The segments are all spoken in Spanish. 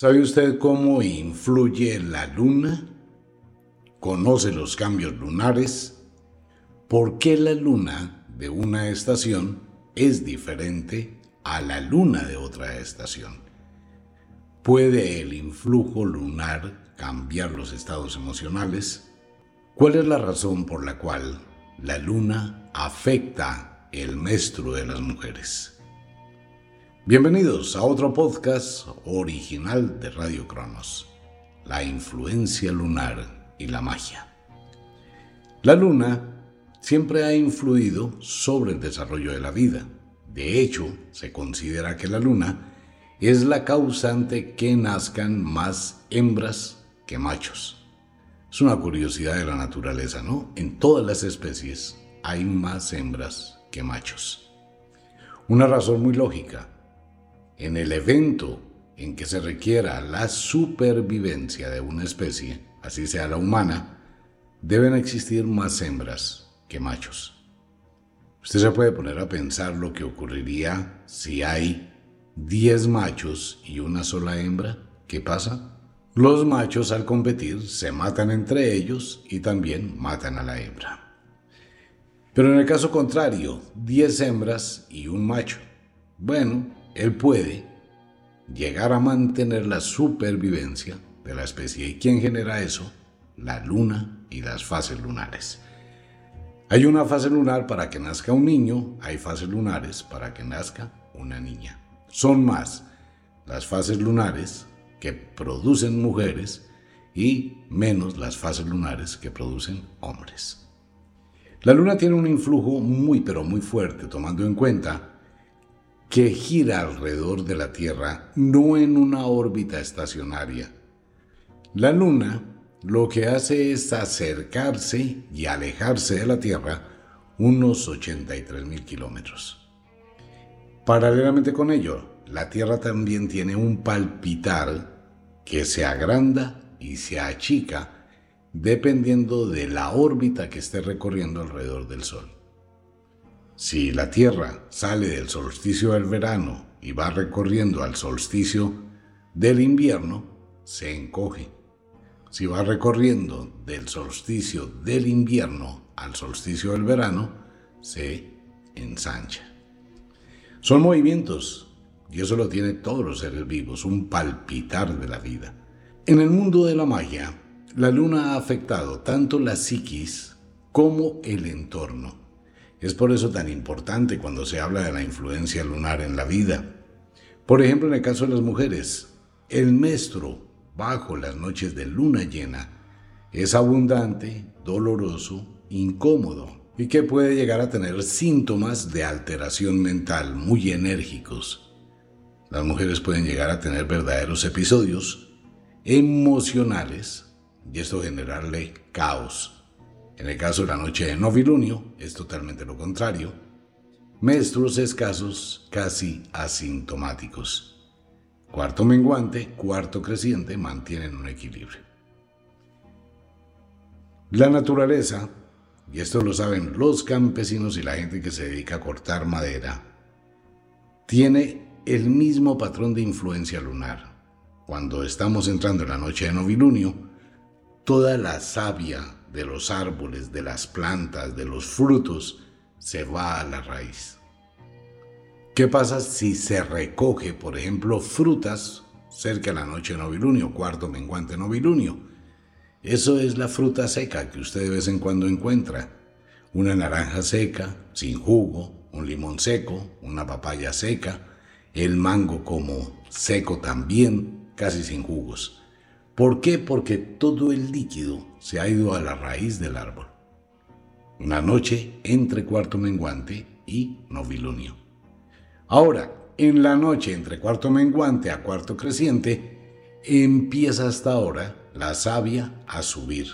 ¿Sabe usted cómo influye la luna? ¿Conoce los cambios lunares? ¿Por qué la luna de una estación es diferente a la luna de otra estación? ¿Puede el influjo lunar cambiar los estados emocionales? ¿Cuál es la razón por la cual la luna afecta el menstruo de las mujeres? Bienvenidos a otro podcast original de Radio Cronos, la influencia lunar y la magia. La luna siempre ha influido sobre el desarrollo de la vida. De hecho, se considera que la luna es la causante que nazcan más hembras que machos. Es una curiosidad de la naturaleza, ¿no? En todas las especies hay más hembras que machos. Una razón muy lógica en el evento en que se requiera la supervivencia de una especie, así sea la humana, deben existir más hembras que machos. Usted se puede poner a pensar lo que ocurriría si hay 10 machos y una sola hembra. ¿Qué pasa? Los machos al competir se matan entre ellos y también matan a la hembra. Pero en el caso contrario, 10 hembras y un macho. Bueno, él puede llegar a mantener la supervivencia de la especie. ¿Y quién genera eso? La luna y las fases lunares. Hay una fase lunar para que nazca un niño, hay fases lunares para que nazca una niña. Son más las fases lunares que producen mujeres y menos las fases lunares que producen hombres. La luna tiene un influjo muy pero muy fuerte tomando en cuenta que gira alrededor de la Tierra, no en una órbita estacionaria. La Luna lo que hace es acercarse y alejarse de la Tierra unos 83 mil kilómetros. Paralelamente con ello, la Tierra también tiene un palpitar que se agranda y se achica dependiendo de la órbita que esté recorriendo alrededor del Sol. Si la Tierra sale del solsticio del verano y va recorriendo al solsticio del invierno, se encoge. Si va recorriendo del solsticio del invierno al solsticio del verano, se ensancha. Son movimientos, y eso lo tienen todos los seres vivos, un palpitar de la vida. En el mundo de la magia, la luna ha afectado tanto la psiquis como el entorno. Es por eso tan importante cuando se habla de la influencia lunar en la vida. Por ejemplo, en el caso de las mujeres, el menstruo bajo las noches de luna llena es abundante, doloroso, incómodo y que puede llegar a tener síntomas de alteración mental muy enérgicos. Las mujeres pueden llegar a tener verdaderos episodios emocionales y esto generarle caos en el caso de la noche de novilunio es totalmente lo contrario. Menstruos escasos, casi asintomáticos. Cuarto menguante, cuarto creciente mantienen un equilibrio. La naturaleza, y esto lo saben los campesinos y la gente que se dedica a cortar madera, tiene el mismo patrón de influencia lunar. Cuando estamos entrando en la noche de novilunio, toda la savia de los árboles, de las plantas, de los frutos, se va a la raíz. ¿Qué pasa si se recoge, por ejemplo, frutas cerca de la noche de novilunio, cuarto menguante novilunio? Eso es la fruta seca que usted de vez en cuando encuentra. Una naranja seca, sin jugo, un limón seco, una papaya seca, el mango como seco también, casi sin jugos. ¿Por qué? Porque todo el líquido se ha ido a la raíz del árbol. Una noche entre cuarto menguante y novilunio. Ahora, en la noche entre cuarto menguante a cuarto creciente, empieza hasta ahora la savia a subir.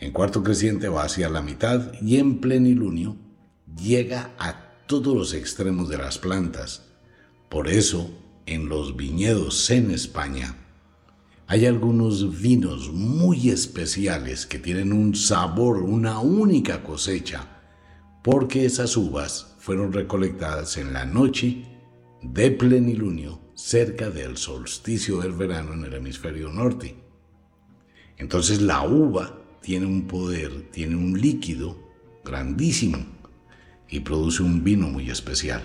En cuarto creciente va hacia la mitad y en plenilunio llega a todos los extremos de las plantas. Por eso, en los viñedos en España, hay algunos vinos muy especiales que tienen un sabor, una única cosecha, porque esas uvas fueron recolectadas en la noche de plenilunio cerca del solsticio del verano en el hemisferio norte. Entonces la uva tiene un poder, tiene un líquido grandísimo y produce un vino muy especial.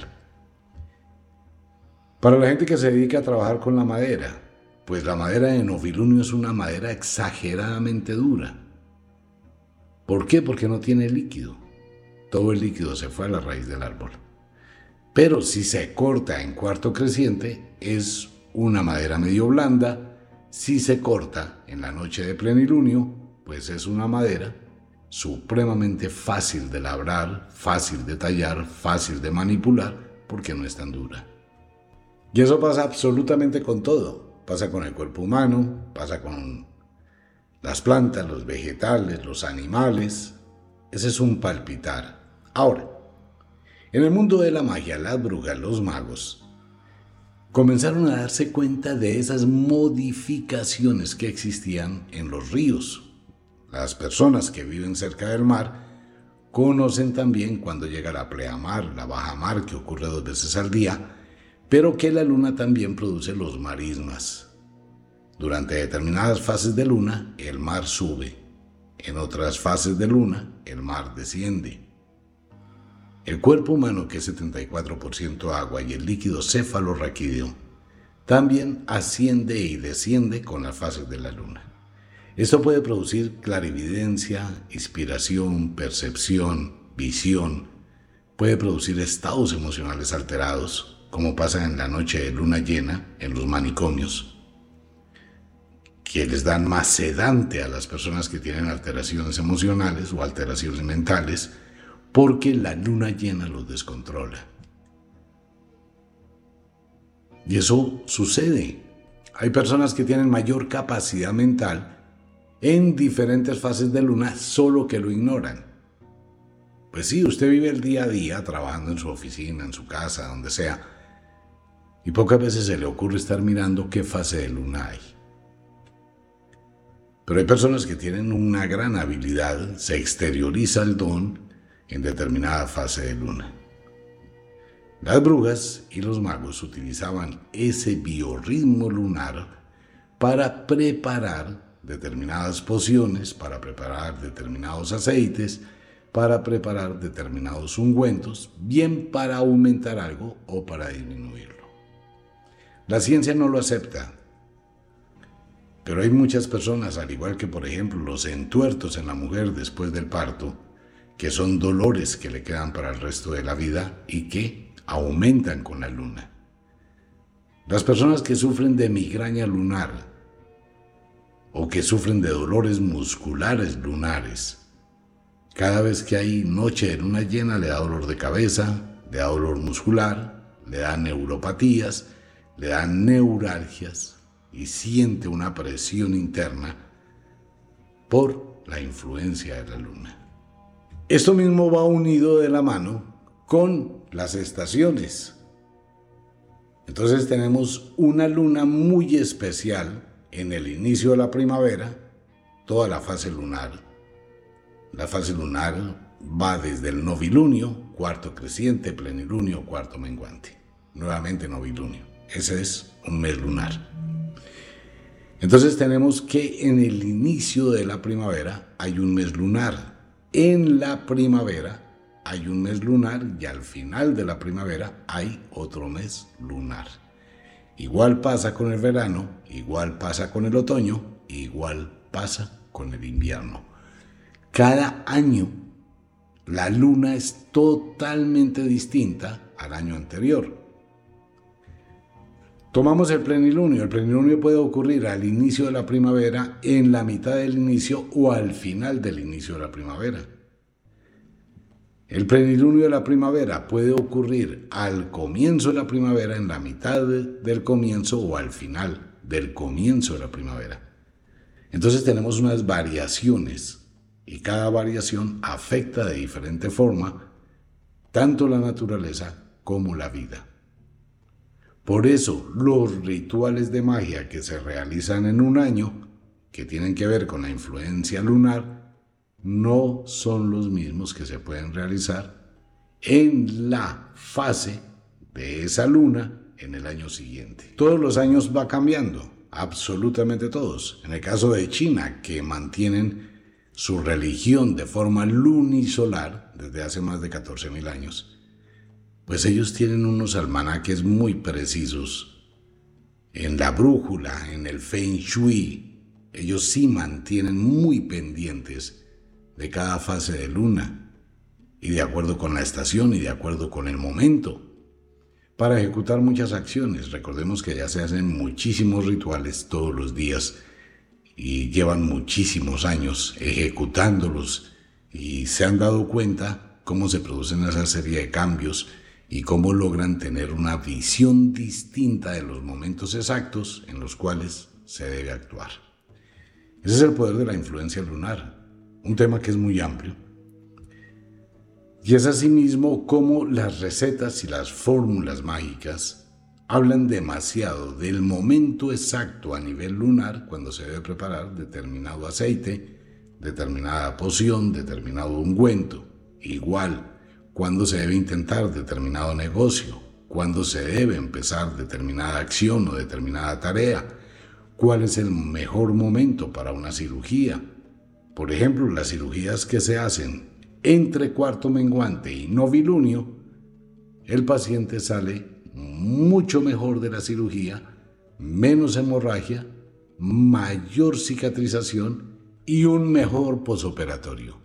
Para la gente que se dedica a trabajar con la madera, pues la madera de novilunio es una madera exageradamente dura. ¿Por qué? Porque no tiene líquido. Todo el líquido se fue a la raíz del árbol. Pero si se corta en cuarto creciente, es una madera medio blanda. Si se corta en la noche de plenilunio, pues es una madera supremamente fácil de labrar, fácil de tallar, fácil de manipular, porque no es tan dura. Y eso pasa absolutamente con todo. Pasa con el cuerpo humano, pasa con las plantas, los vegetales, los animales. Ese es un palpitar. Ahora, en el mundo de la magia, las brujas, los magos, comenzaron a darse cuenta de esas modificaciones que existían en los ríos. Las personas que viven cerca del mar conocen también cuando llega la pleamar, la baja mar, que ocurre dos veces al día, pero que la luna también produce los marismas. Durante determinadas fases de luna, el mar sube. En otras fases de luna, el mar desciende. El cuerpo humano, que es 74% agua, y el líquido cefalorraquídeo, también asciende y desciende con las fases de la luna. Esto puede producir clarividencia, inspiración, percepción, visión, puede producir estados emocionales alterados, como pasa en la noche de luna llena en los manicomios, que les dan más sedante a las personas que tienen alteraciones emocionales o alteraciones mentales, porque la luna llena los descontrola. Y eso sucede. Hay personas que tienen mayor capacidad mental en diferentes fases de luna, solo que lo ignoran. Pues sí, usted vive el día a día trabajando en su oficina, en su casa, donde sea, y pocas veces se le ocurre estar mirando qué fase de luna hay. Pero hay personas que tienen una gran habilidad, se exterioriza el don en determinada fase de luna. Las brujas y los magos utilizaban ese biorritmo lunar para preparar determinadas pociones, para preparar determinados aceites, para preparar determinados ungüentos, bien para aumentar algo o para disminuirlo. La ciencia no lo acepta, pero hay muchas personas, al igual que por ejemplo los entuertos en la mujer después del parto, que son dolores que le quedan para el resto de la vida y que aumentan con la luna. Las personas que sufren de migraña lunar o que sufren de dolores musculares lunares, cada vez que hay noche de luna llena le da dolor de cabeza, le da dolor muscular, le da neuropatías, le da neuralgias y siente una presión interna por la influencia de la luna. Esto mismo va unido de la mano con las estaciones. Entonces tenemos una luna muy especial en el inicio de la primavera, toda la fase lunar. La fase lunar va desde el novilunio, cuarto creciente, plenilunio, cuarto menguante. Nuevamente novilunio. Ese es un mes lunar. Entonces tenemos que en el inicio de la primavera hay un mes lunar en la primavera hay un mes lunar y al final de la primavera hay otro mes lunar. Igual pasa con el verano, igual pasa con el otoño, igual pasa con el invierno. Cada año la luna es totalmente distinta al año anterior. Tomamos el plenilunio. El plenilunio puede ocurrir al inicio de la primavera, en la mitad del inicio o al final del inicio de la primavera. El plenilunio de la primavera puede ocurrir al comienzo de la primavera, en la mitad del comienzo o al final del comienzo de la primavera. Entonces tenemos unas variaciones y cada variación afecta de diferente forma tanto la naturaleza como la vida. Por eso los rituales de magia que se realizan en un año, que tienen que ver con la influencia lunar, no son los mismos que se pueden realizar en la fase de esa luna en el año siguiente. Todos los años va cambiando, absolutamente todos. En el caso de China, que mantienen su religión de forma lunisolar desde hace más de 14.000 años, pues ellos tienen unos almanaques muy precisos. En la brújula, en el feng shui, ellos sí mantienen muy pendientes de cada fase de luna y de acuerdo con la estación y de acuerdo con el momento para ejecutar muchas acciones. Recordemos que ya se hacen muchísimos rituales todos los días y llevan muchísimos años ejecutándolos y se han dado cuenta cómo se producen esa serie de cambios y cómo logran tener una visión distinta de los momentos exactos en los cuales se debe actuar. Ese es el poder de la influencia lunar, un tema que es muy amplio. Y es asimismo cómo las recetas y las fórmulas mágicas hablan demasiado del momento exacto a nivel lunar cuando se debe preparar determinado aceite, determinada poción, determinado ungüento. Igual, cuándo se debe intentar determinado negocio, cuándo se debe empezar determinada acción o determinada tarea, cuál es el mejor momento para una cirugía. Por ejemplo, las cirugías que se hacen entre cuarto menguante y novilunio, el paciente sale mucho mejor de la cirugía, menos hemorragia, mayor cicatrización y un mejor posoperatorio,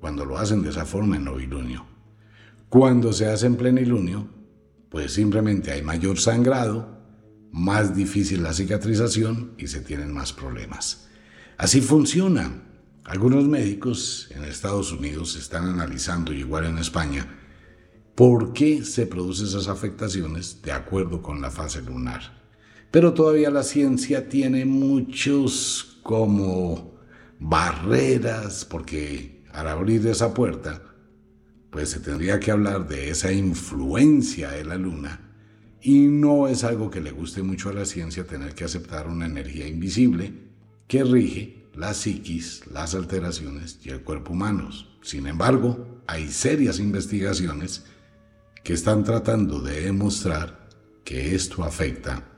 cuando lo hacen de esa forma en novilunio. Cuando se hace en plenilunio, pues simplemente hay mayor sangrado, más difícil la cicatrización y se tienen más problemas. Así funciona. Algunos médicos en Estados Unidos están analizando, igual en España, por qué se producen esas afectaciones de acuerdo con la fase lunar. Pero todavía la ciencia tiene muchos como barreras, porque al abrir esa puerta, pues se tendría que hablar de esa influencia de la luna y no es algo que le guste mucho a la ciencia tener que aceptar una energía invisible que rige la psiquis, las alteraciones y el cuerpo humanos. Sin embargo, hay serias investigaciones que están tratando de demostrar que esto afecta.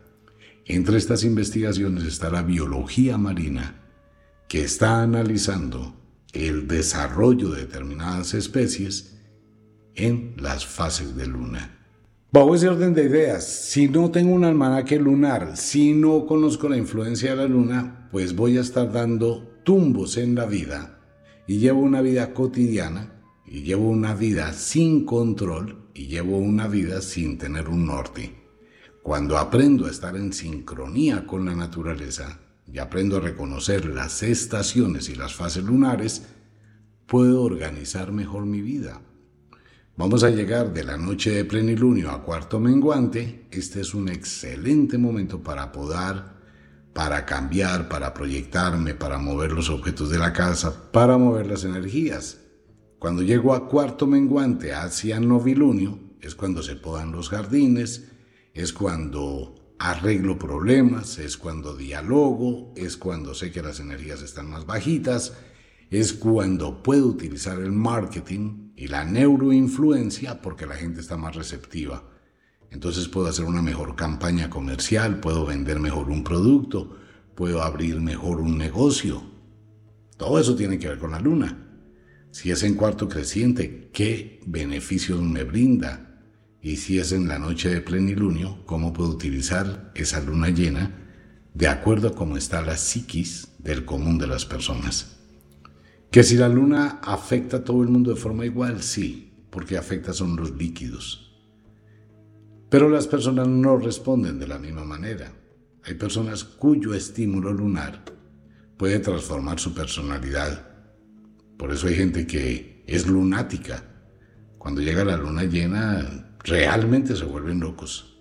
Entre estas investigaciones está la biología marina, que está analizando el desarrollo de determinadas especies en las fases de luna. Bajo ese orden de ideas, si no tengo un almanaque lunar, si no conozco la influencia de la luna, pues voy a estar dando tumbos en la vida y llevo una vida cotidiana y llevo una vida sin control y llevo una vida sin tener un norte. Cuando aprendo a estar en sincronía con la naturaleza y aprendo a reconocer las estaciones y las fases lunares, puedo organizar mejor mi vida Vamos a llegar de la noche de plenilunio a cuarto menguante. Este es un excelente momento para podar, para cambiar, para proyectarme, para mover los objetos de la casa, para mover las energías. Cuando llego a cuarto menguante hacia novilunio, es cuando se podan los jardines, es cuando arreglo problemas, es cuando dialogo, es cuando sé que las energías están más bajitas, es cuando puedo utilizar el marketing y la neuroinfluencia porque la gente está más receptiva. Entonces puedo hacer una mejor campaña comercial, puedo vender mejor un producto, puedo abrir mejor un negocio. Todo eso tiene que ver con la luna. Si es en cuarto creciente, ¿qué beneficios me brinda? Y si es en la noche de plenilunio, ¿cómo puedo utilizar esa luna llena de acuerdo a cómo está la psiquis del común de las personas? Que si la luna afecta a todo el mundo de forma igual, sí, porque afecta son los líquidos. Pero las personas no responden de la misma manera. Hay personas cuyo estímulo lunar puede transformar su personalidad. Por eso hay gente que es lunática. Cuando llega la luna llena, realmente se vuelven locos.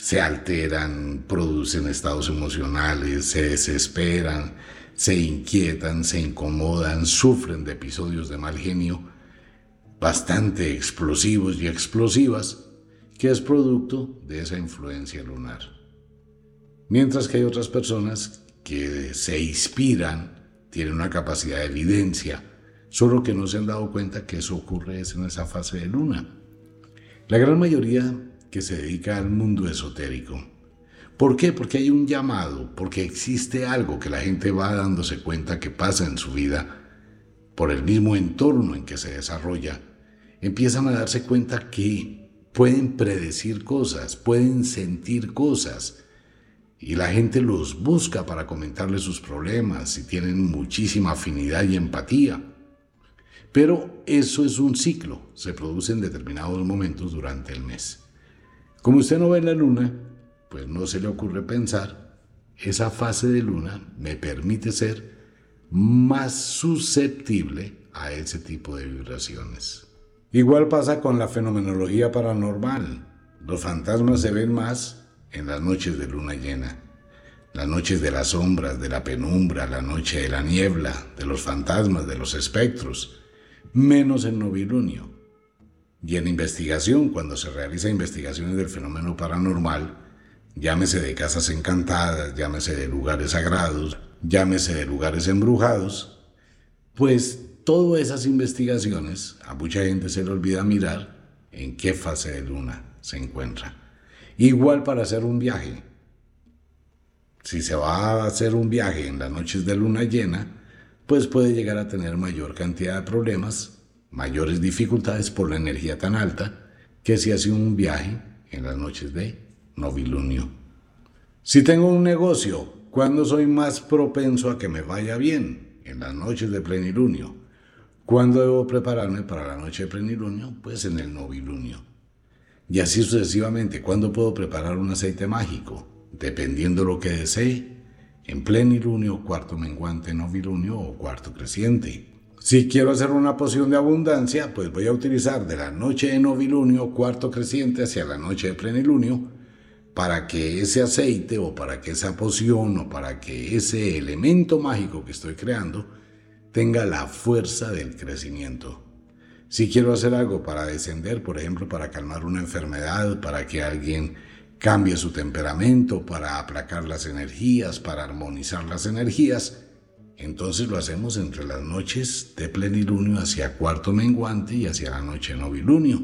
Se alteran, producen estados emocionales, se desesperan, se inquietan, se incomodan, sufren de episodios de mal genio bastante explosivos y explosivas, que es producto de esa influencia lunar. Mientras que hay otras personas que se inspiran, tienen una capacidad de evidencia, solo que no se han dado cuenta que eso ocurre en esa fase de luna. La gran mayoría que se dedica al mundo esotérico. ¿Por qué? Porque hay un llamado, porque existe algo que la gente va dándose cuenta que pasa en su vida por el mismo entorno en que se desarrolla. Empiezan a darse cuenta que pueden predecir cosas, pueden sentir cosas. Y la gente los busca para comentarles sus problemas y tienen muchísima afinidad y empatía. Pero eso es un ciclo, se produce en determinados momentos durante el mes. Como usted no ve la luna, pues no se le ocurre pensar, esa fase de luna me permite ser más susceptible a ese tipo de vibraciones. Igual pasa con la fenomenología paranormal. Los fantasmas se ven más en las noches de luna llena, las noches de las sombras, de la penumbra, la noche de la niebla, de los fantasmas, de los espectros menos en novilunio. Y en investigación, cuando se realiza investigaciones del fenómeno paranormal, llámese de casas encantadas, llámese de lugares sagrados, llámese de lugares embrujados, pues todas esas investigaciones a mucha gente se le olvida mirar en qué fase de luna se encuentra. Igual para hacer un viaje. Si se va a hacer un viaje en las noches de luna llena, pues puede llegar a tener mayor cantidad de problemas, mayores dificultades por la energía tan alta que si hace un viaje en las noches de novilunio. Si tengo un negocio, ¿cuándo soy más propenso a que me vaya bien? En las noches de plenilunio. ¿Cuándo debo prepararme para la noche de plenilunio? Pues en el novilunio. Y así sucesivamente, ¿cuándo puedo preparar un aceite mágico? Dependiendo lo que desee, en plenilunio, cuarto menguante, novilunio o cuarto creciente. Si quiero hacer una poción de abundancia, pues voy a utilizar de la noche de novilunio, cuarto creciente, hacia la noche de plenilunio, para que ese aceite o para que esa poción o para que ese elemento mágico que estoy creando tenga la fuerza del crecimiento. Si quiero hacer algo para descender, por ejemplo, para calmar una enfermedad, para que alguien cambie su temperamento para aplacar las energías, para armonizar las energías, entonces lo hacemos entre las noches de plenilunio hacia cuarto menguante y hacia la noche novilunio.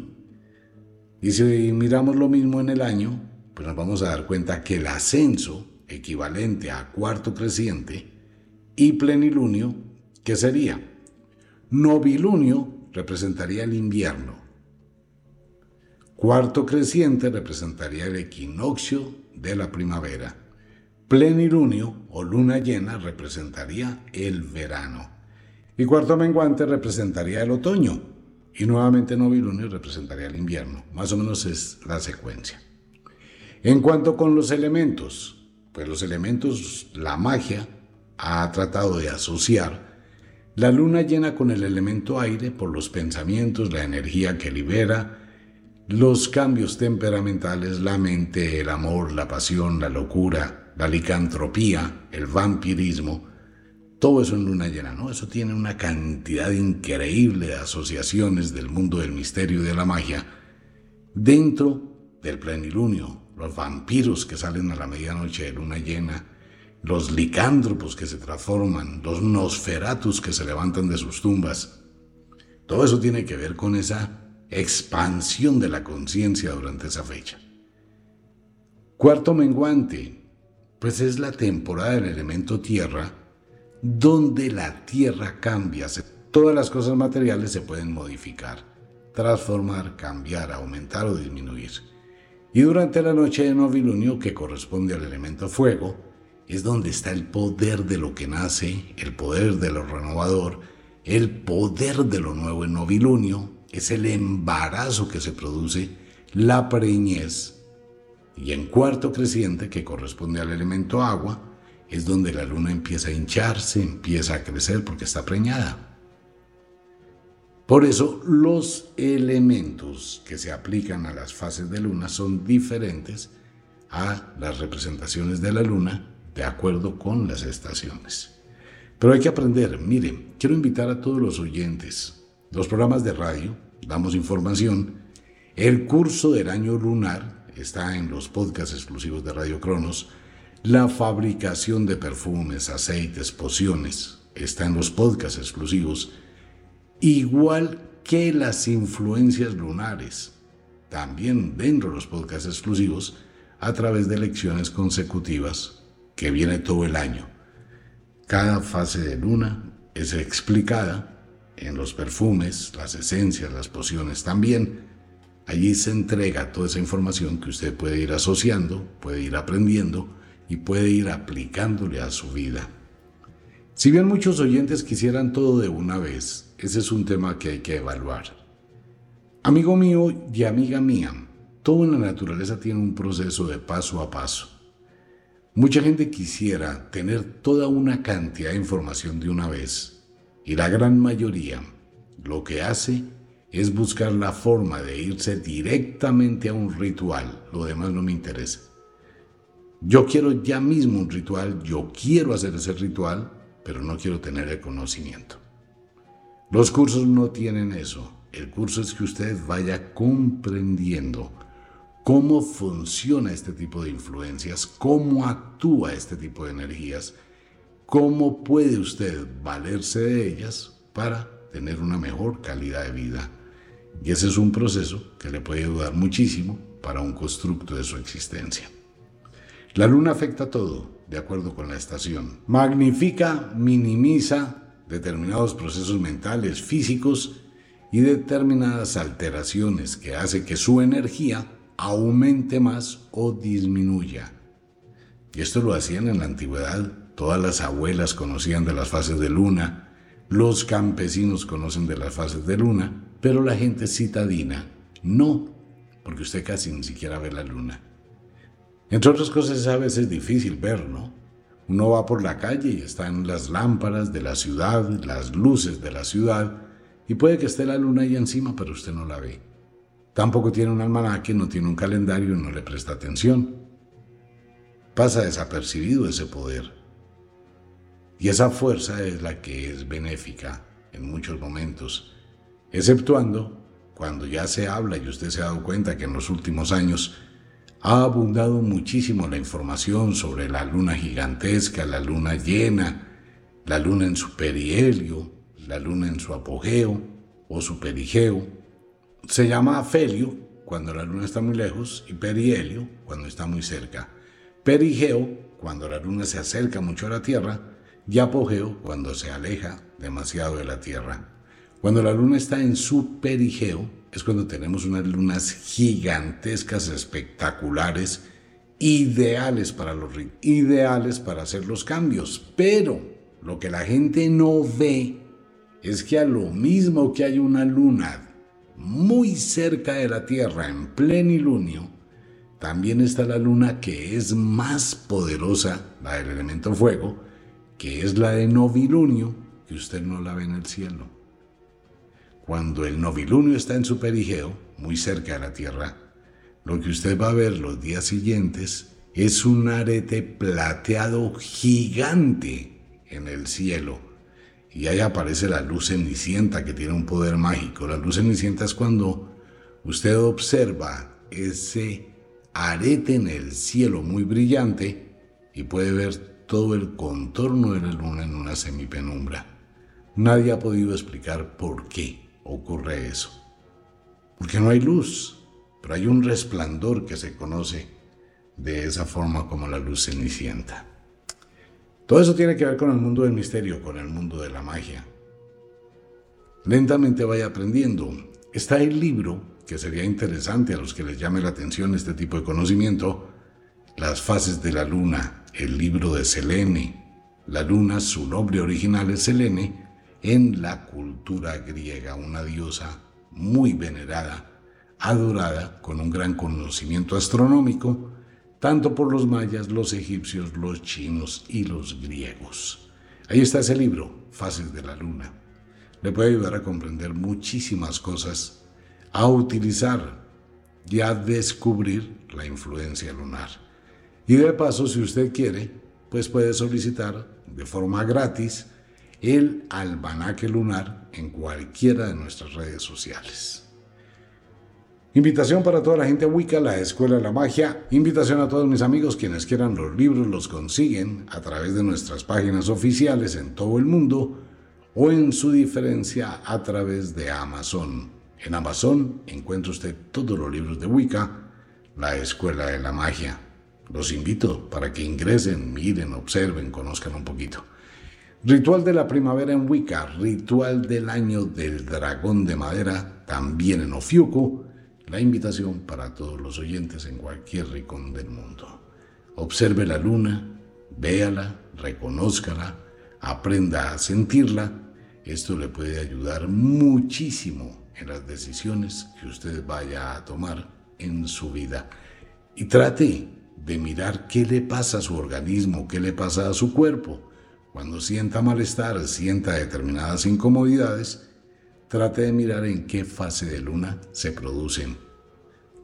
Y si miramos lo mismo en el año, pues nos vamos a dar cuenta que el ascenso equivalente a cuarto creciente y plenilunio, ¿qué sería? Novilunio representaría el invierno, Cuarto creciente representaría el equinoccio de la primavera. Plenilunio o luna llena representaría el verano. Y cuarto menguante representaría el otoño. Y nuevamente novilunio representaría el invierno. Más o menos es la secuencia. En cuanto con los elementos, pues los elementos, la magia ha tratado de asociar la luna llena con el elemento aire por los pensamientos, la energía que libera, los cambios temperamentales, la mente, el amor, la pasión, la locura, la licantropía, el vampirismo, todo eso en luna llena, ¿no? Eso tiene una cantidad increíble de asociaciones del mundo del misterio y de la magia dentro del plenilunio, los vampiros que salen a la medianoche de luna llena, los licántropos que se transforman, los nosferatus que se levantan de sus tumbas. Todo eso tiene que ver con esa expansión de la conciencia durante esa fecha. Cuarto menguante, pues es la temporada del elemento tierra, donde la tierra cambia. Todas las cosas materiales se pueden modificar, transformar, cambiar, aumentar o disminuir. Y durante la noche de novilunio, que corresponde al elemento fuego, es donde está el poder de lo que nace, el poder de lo renovador, el poder de lo nuevo en novilunio, es el embarazo que se produce, la preñez. Y en cuarto creciente, que corresponde al elemento agua, es donde la luna empieza a hincharse, empieza a crecer porque está preñada. Por eso los elementos que se aplican a las fases de luna son diferentes a las representaciones de la luna de acuerdo con las estaciones. Pero hay que aprender, miren, quiero invitar a todos los oyentes los programas de radio, damos información. El curso del año lunar está en los podcasts exclusivos de Radio Cronos. La fabricación de perfumes, aceites, pociones está en los podcasts exclusivos. Igual que las influencias lunares. también dentro de los podcasts exclusivos, a través de lecciones consecutivas que viene todo el año. Cada fase de luna es explicada en los perfumes, las esencias, las pociones también. Allí se entrega toda esa información que usted puede ir asociando, puede ir aprendiendo y puede ir aplicándole a su vida. Si bien muchos oyentes quisieran todo de una vez, ese es un tema que hay que evaluar. Amigo mío y amiga mía, todo en la naturaleza tiene un proceso de paso a paso. Mucha gente quisiera tener toda una cantidad de información de una vez y la gran mayoría lo que hace es buscar la forma de irse directamente a un ritual, lo demás no me interesa. Yo quiero ya mismo un ritual, yo quiero hacer ese ritual, pero no quiero tener el conocimiento. Los cursos no tienen eso. El curso es que usted vaya comprendiendo cómo funciona este tipo de influencias, cómo actúa este tipo de energías, cómo puede usted valerse de ellas para tener una mejor calidad de vida. Y ese es un proceso que le puede ayudar muchísimo para un constructo de su existencia. La luna afecta todo, de acuerdo con la estación. Magnifica, minimiza determinados procesos mentales, físicos y determinadas alteraciones que hace que su energía aumente más o disminuya. Y esto lo hacían en la antigüedad. Todas las abuelas conocían de las fases de luna, los campesinos conocen de las fases de luna, pero la gente citadina no, porque usted casi ni siquiera ve la luna. Entre otras cosas, a veces es difícil ver, ¿no? Uno va por la calle y están las lámparas de la ciudad, las luces de la ciudad, y puede que esté la luna ahí encima, pero usted no la ve. Tampoco tiene un almanaque, no tiene un calendario y no le presta atención. Pasa desapercibido ese poder. Y esa fuerza es la que es benéfica en muchos momentos, exceptuando cuando ya se habla y usted se ha dado cuenta que en los últimos años ha abundado muchísimo la información sobre la luna gigantesca, la luna llena, la luna en su perihelio, la luna en su apogeo o su perigeo. Se llama afelio cuando la luna está muy lejos y perihelio cuando está muy cerca. Perigeo cuando la luna se acerca mucho a la Tierra y apogeo cuando se aleja demasiado de la Tierra. Cuando la luna está en su perigeo, es cuando tenemos unas lunas gigantescas, espectaculares, ideales para los ideales para hacer los cambios. Pero lo que la gente no ve es que a lo mismo que hay una luna muy cerca de la Tierra en plenilunio, también está la luna que es más poderosa, la del elemento fuego, que es la de novilunio, que usted no la ve en el cielo. Cuando el novilunio está en su perigeo, muy cerca de la Tierra, lo que usted va a ver los días siguientes es un arete plateado gigante en el cielo. Y ahí aparece la luz cenicienta que tiene un poder mágico. La luz cenicienta es cuando usted observa ese arete en el cielo muy brillante y puede ver todo el contorno de la luna en una semipenumbra. Nadie ha podido explicar por qué ocurre eso. Porque no hay luz, pero hay un resplandor que se conoce de esa forma como la luz cenicienta. Todo eso tiene que ver con el mundo del misterio, con el mundo de la magia. Lentamente vaya aprendiendo. Está el libro, que sería interesante a los que les llame la atención este tipo de conocimiento, Las fases de la luna, el libro de Selene. La luna, su nombre original es Selene, en la cultura griega, una diosa muy venerada, adorada, con un gran conocimiento astronómico, tanto por los mayas, los egipcios, los chinos y los griegos. Ahí está ese libro, Fases de la Luna. Le puede ayudar a comprender muchísimas cosas, a utilizar y a descubrir la influencia lunar. Y de paso, si usted quiere, pues puede solicitar de forma gratis el albanaque lunar en cualquiera de nuestras redes sociales. Invitación para toda la gente Wicca, la Escuela de la Magia. Invitación a todos mis amigos quienes quieran los libros, los consiguen a través de nuestras páginas oficiales en todo el mundo o en su diferencia a través de Amazon. En Amazon encuentra usted todos los libros de Wicca, la Escuela de la Magia. Los invito para que ingresen, miren, observen, conozcan un poquito. Ritual de la primavera en Wicca, ritual del año del dragón de madera, también en Ofiuco, la invitación para todos los oyentes en cualquier rincón del mundo. Observe la luna, véala, reconózcala, aprenda a sentirla. Esto le puede ayudar muchísimo en las decisiones que usted vaya a tomar en su vida. Y trate de mirar qué le pasa a su organismo, qué le pasa a su cuerpo cuando sienta malestar, sienta determinadas incomodidades, trate de mirar en qué fase de luna se producen.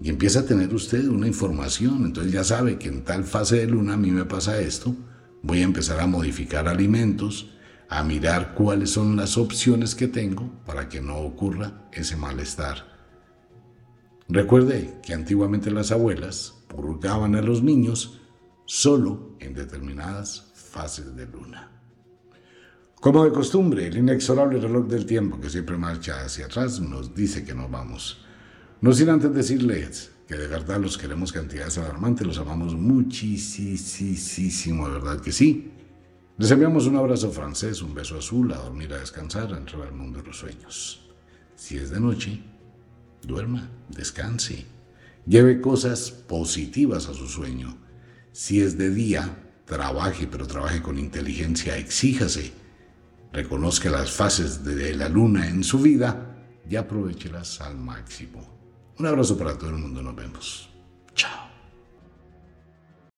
Y empieza a tener usted una información, entonces ya sabe que en tal fase de luna a mí me pasa esto, voy a empezar a modificar alimentos, a mirar cuáles son las opciones que tengo para que no ocurra ese malestar. Recuerde que antiguamente las abuelas purgaban a los niños solo en determinadas fases de luna. Como de costumbre, el inexorable reloj del tiempo que siempre marcha hacia atrás nos dice que nos vamos. No sin antes decirles que de verdad los queremos cantidades alarmantes, los amamos muchísimo, de verdad que sí. Les enviamos un abrazo francés, un beso azul, a dormir, a descansar, a entrar al mundo de los sueños. Si es de noche, duerma, descanse, lleve cosas positivas a su sueño. Si es de día, trabaje, pero trabaje con inteligencia, exíjase reconozca las fases de la luna en su vida y aprovechelas al máximo. Un abrazo para todo el mundo, nos vemos. Chao.